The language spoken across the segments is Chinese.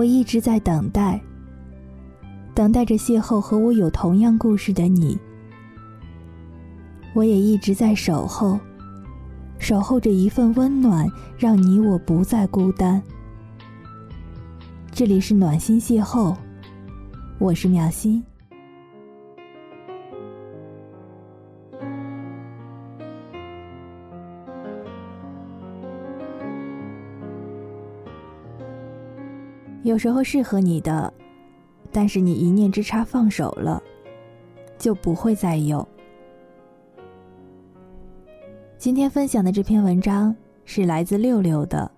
我一直在等待，等待着邂逅和我有同样故事的你。我也一直在守候，守候着一份温暖，让你我不再孤单。这里是暖心邂逅，我是秒心。有时候适合你的，但是你一念之差放手了，就不会再有。今天分享的这篇文章是来自六六的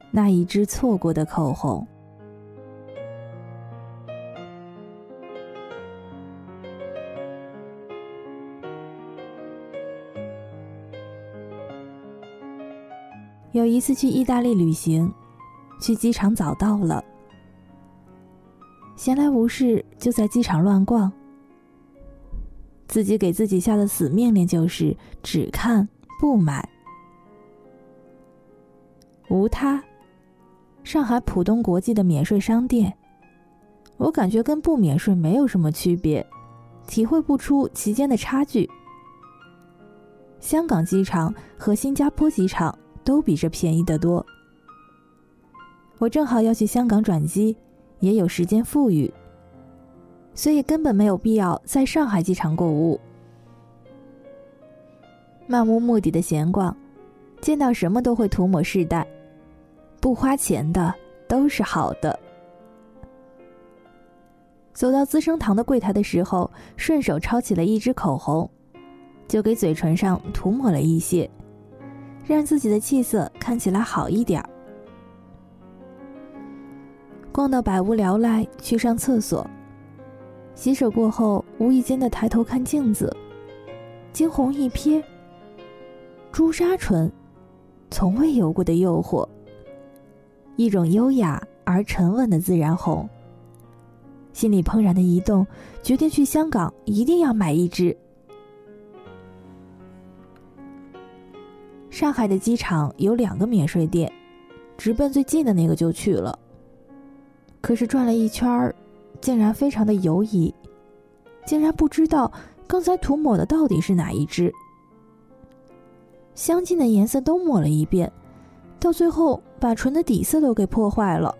《那一支错过的口红》。有一次去意大利旅行。去机场早到了，闲来无事就在机场乱逛。自己给自己下的死命令就是只看不买。无他，上海浦东国际的免税商店，我感觉跟不免税没有什么区别，体会不出其间的差距。香港机场和新加坡机场都比这便宜得多。我正好要去香港转机，也有时间富裕，所以根本没有必要在上海机场购物。漫无目的的闲逛，见到什么都会涂抹试戴，不花钱的都是好的。走到资生堂的柜台的时候，顺手抄起了一支口红，就给嘴唇上涂抹了一些，让自己的气色看起来好一点儿。逛到百无聊赖，去上厕所。洗手过后，无意间的抬头看镜子，惊鸿一瞥。朱砂唇，从未有过的诱惑。一种优雅而沉稳的自然红。心里怦然的一动，决定去香港一定要买一支。上海的机场有两个免税店，直奔最近的那个就去了。可是转了一圈儿，竟然非常的犹疑，竟然不知道刚才涂抹的到底是哪一支。相近的颜色都抹了一遍，到最后把唇的底色都给破坏了，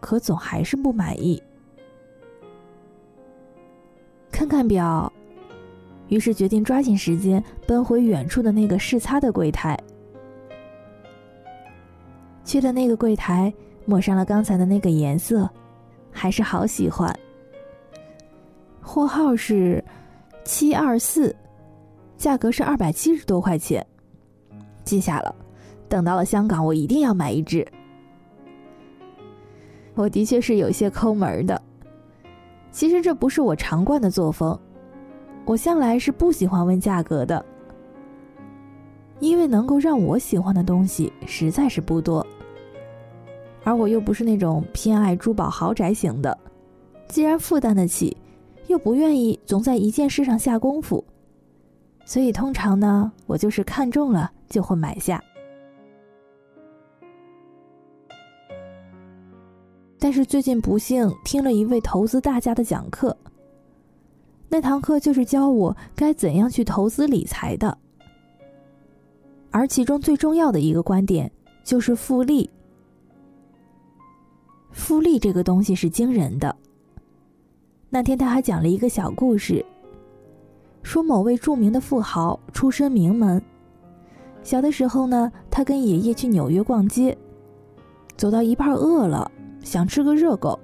可总还是不满意。看看表，于是决定抓紧时间奔回远处的那个试擦的柜台。去了那个柜台。抹上了刚才的那个颜色，还是好喜欢。货号是七二四，价格是二百七十多块钱，记下了。等到了香港，我一定要买一支。我的确是有些抠门的，其实这不是我常惯的作风，我向来是不喜欢问价格的，因为能够让我喜欢的东西实在是不多。而我又不是那种偏爱珠宝豪宅型的，既然负担得起，又不愿意总在一件事上下功夫，所以通常呢，我就是看中了就会买下。但是最近不幸听了一位投资大家的讲课，那堂课就是教我该怎样去投资理财的，而其中最重要的一个观点就是复利。复利这个东西是惊人的。那天他还讲了一个小故事，说某位著名的富豪出身名门，小的时候呢，他跟爷爷去纽约逛街，走到一半饿了，想吃个热狗，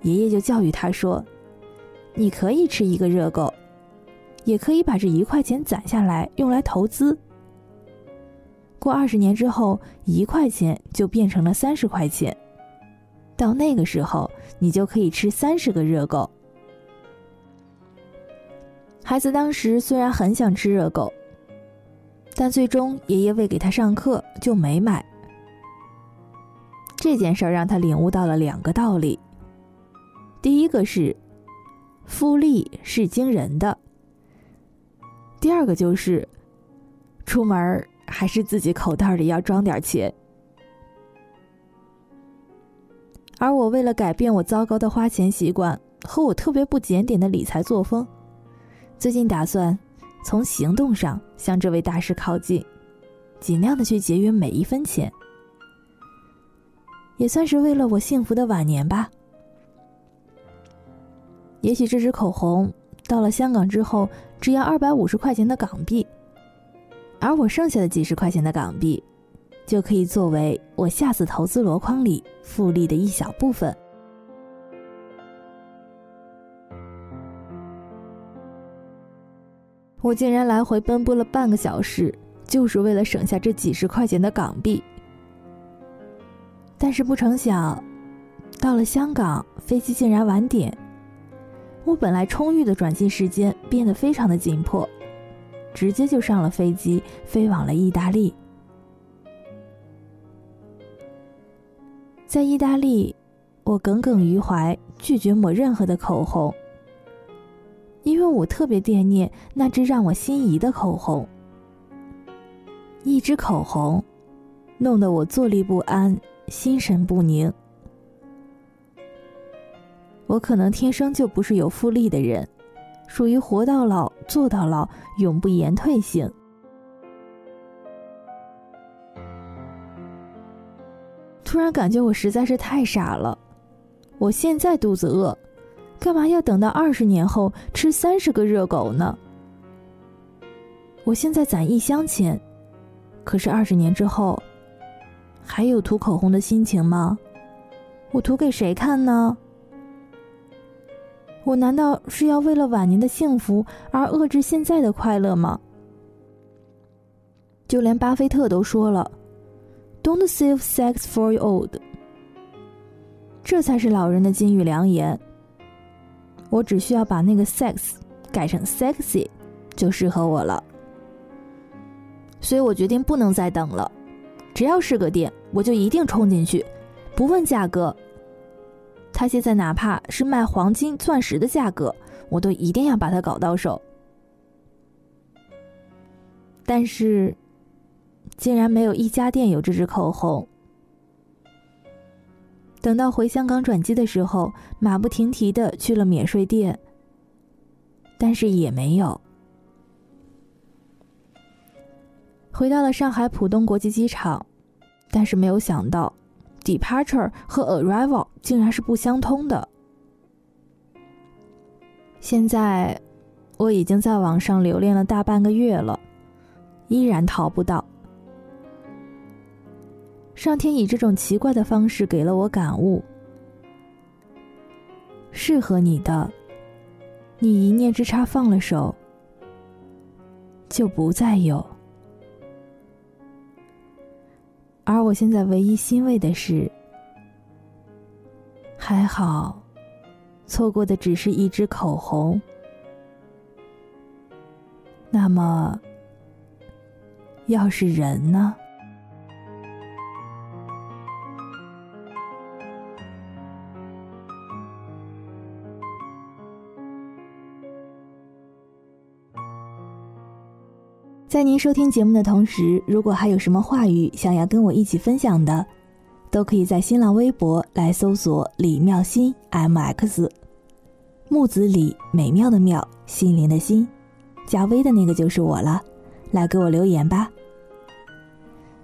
爷爷就教育他说：“你可以吃一个热狗，也可以把这一块钱攒下来用来投资。过二十年之后，一块钱就变成了三十块钱。”到那个时候，你就可以吃三十个热狗。孩子当时虽然很想吃热狗，但最终爷爷为给他上课就没买。这件事让他领悟到了两个道理：第一个是，复利是惊人的；第二个就是，出门还是自己口袋里要装点钱。而我为了改变我糟糕的花钱习惯和我特别不检点的理财作风，最近打算从行动上向这位大师靠近，尽量的去节约每一分钱，也算是为了我幸福的晚年吧。也许这支口红到了香港之后只要二百五十块钱的港币，而我剩下的几十块钱的港币，就可以作为我下次投资箩筐里复利的一小部分。我竟然来回奔波了半个小时，就是为了省下这几十块钱的港币。但是不成想，到了香港，飞机竟然晚点。我本来充裕的转机时间变得非常的紧迫，直接就上了飞机，飞往了意大利。在意大利，我耿耿于怀，拒绝抹任何的口红，因为我特别惦念那支让我心仪的口红。一支口红，弄得我坐立不安，心神不宁。我可能天生就不是有复利的人，属于活到老做到老，永不言退型。突然感觉我实在是太傻了，我现在肚子饿，干嘛要等到二十年后吃三十个热狗呢？我现在攒一箱钱，可是二十年之后，还有涂口红的心情吗？我涂给谁看呢？我难道是要为了晚年的幸福而遏制现在的快乐吗？就连巴菲特都说了，“Don't save sex for your old”，这才是老人的金玉良言。我只需要把那个 “sex” 改成 “sexy”，就适合我了。所以我决定不能再等了，只要是个店，我就一定冲进去，不问价格。他现在哪怕是卖黄金、钻石的价格，我都一定要把它搞到手。但是，竟然没有一家店有这支口红。等到回香港转机的时候，马不停蹄的去了免税店，但是也没有。回到了上海浦东国际机场，但是没有想到。Departure 和 Arrival 竟然是不相通的。现在我已经在网上留恋了大半个月了，依然淘不到。上天以这种奇怪的方式给了我感悟：适合你的，你一念之差放了手，就不再有。而我现在唯一欣慰的是，还好，错过的只是一支口红。那么，要是人呢？在您收听节目的同时，如果还有什么话语想要跟我一起分享的，都可以在新浪微博来搜索“李妙心 MX”，木子李美妙的妙，心灵的心，加微的那个就是我了，来给我留言吧。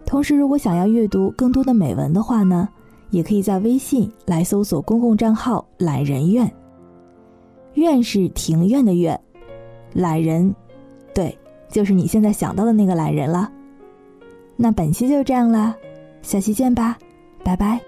同时，如果想要阅读更多的美文的话呢，也可以在微信来搜索公共账号“懒人院”，院是庭院的院，懒人，就是你现在想到的那个懒人了。那本期就这样了，下期见吧，拜拜。